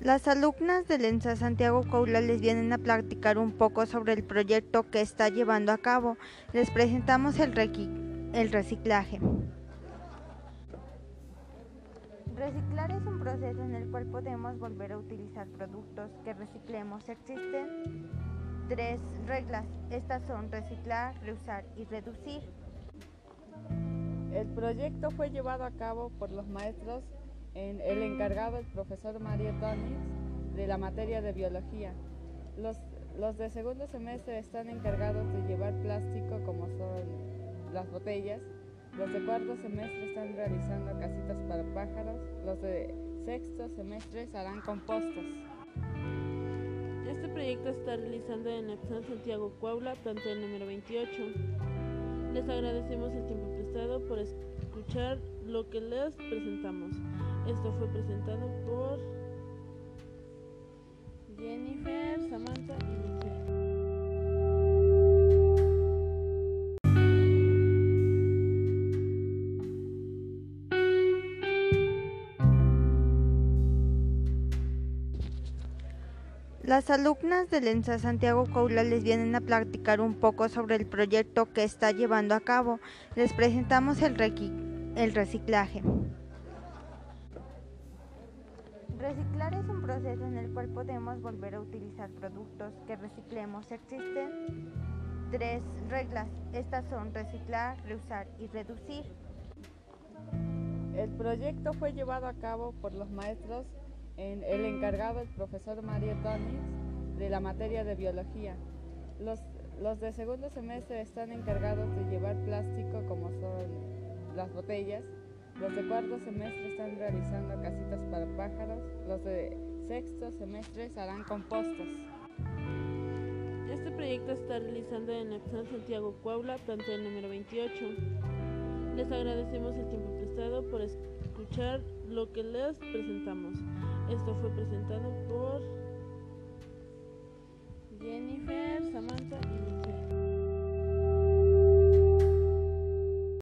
Las alumnas del ENSA Santiago Coula les vienen a platicar un poco sobre el proyecto que está llevando a cabo. Les presentamos el, el reciclaje. Reciclar es un proceso en el cual podemos volver a utilizar productos que reciclemos. Existen tres reglas. Estas son reciclar, reusar y reducir. El proyecto fue llevado a cabo por los maestros el encargado, el profesor Mario Tonix, de la materia de biología. Los, los de segundo semestre están encargados de llevar plástico como son las botellas. Los de cuarto semestre están realizando casitas para pájaros. Los de sexto semestre harán compostos. Este proyecto está realizando en Epson Santiago Cuaula, plantel número 28. Les agradecemos el tiempo prestado por escuchar lo que les presentamos. Esto fue presentado por Jennifer, Samantha y Michelle. Las alumnas del ENSA Santiago Coula les vienen a platicar un poco sobre el proyecto que está llevando a cabo. Les presentamos el, el reciclaje. Reciclar es un proceso en el cual podemos volver a utilizar productos que reciclemos. Existen tres reglas. Estas son reciclar, reusar y reducir. El proyecto fue llevado a cabo por los maestros, en el encargado, el profesor Mario Tonix, de la materia de biología. Los, los de segundo semestre están encargados de llevar plástico como son las botellas los de cuarto semestre están realizando casitas para pájaros. Los de sexto semestre harán compostos. Este proyecto está realizando en Epson Santiago Cuaula, plantel número 28. Les agradecemos el tiempo prestado por escuchar lo que les presentamos. Esto fue presentado por Jennifer.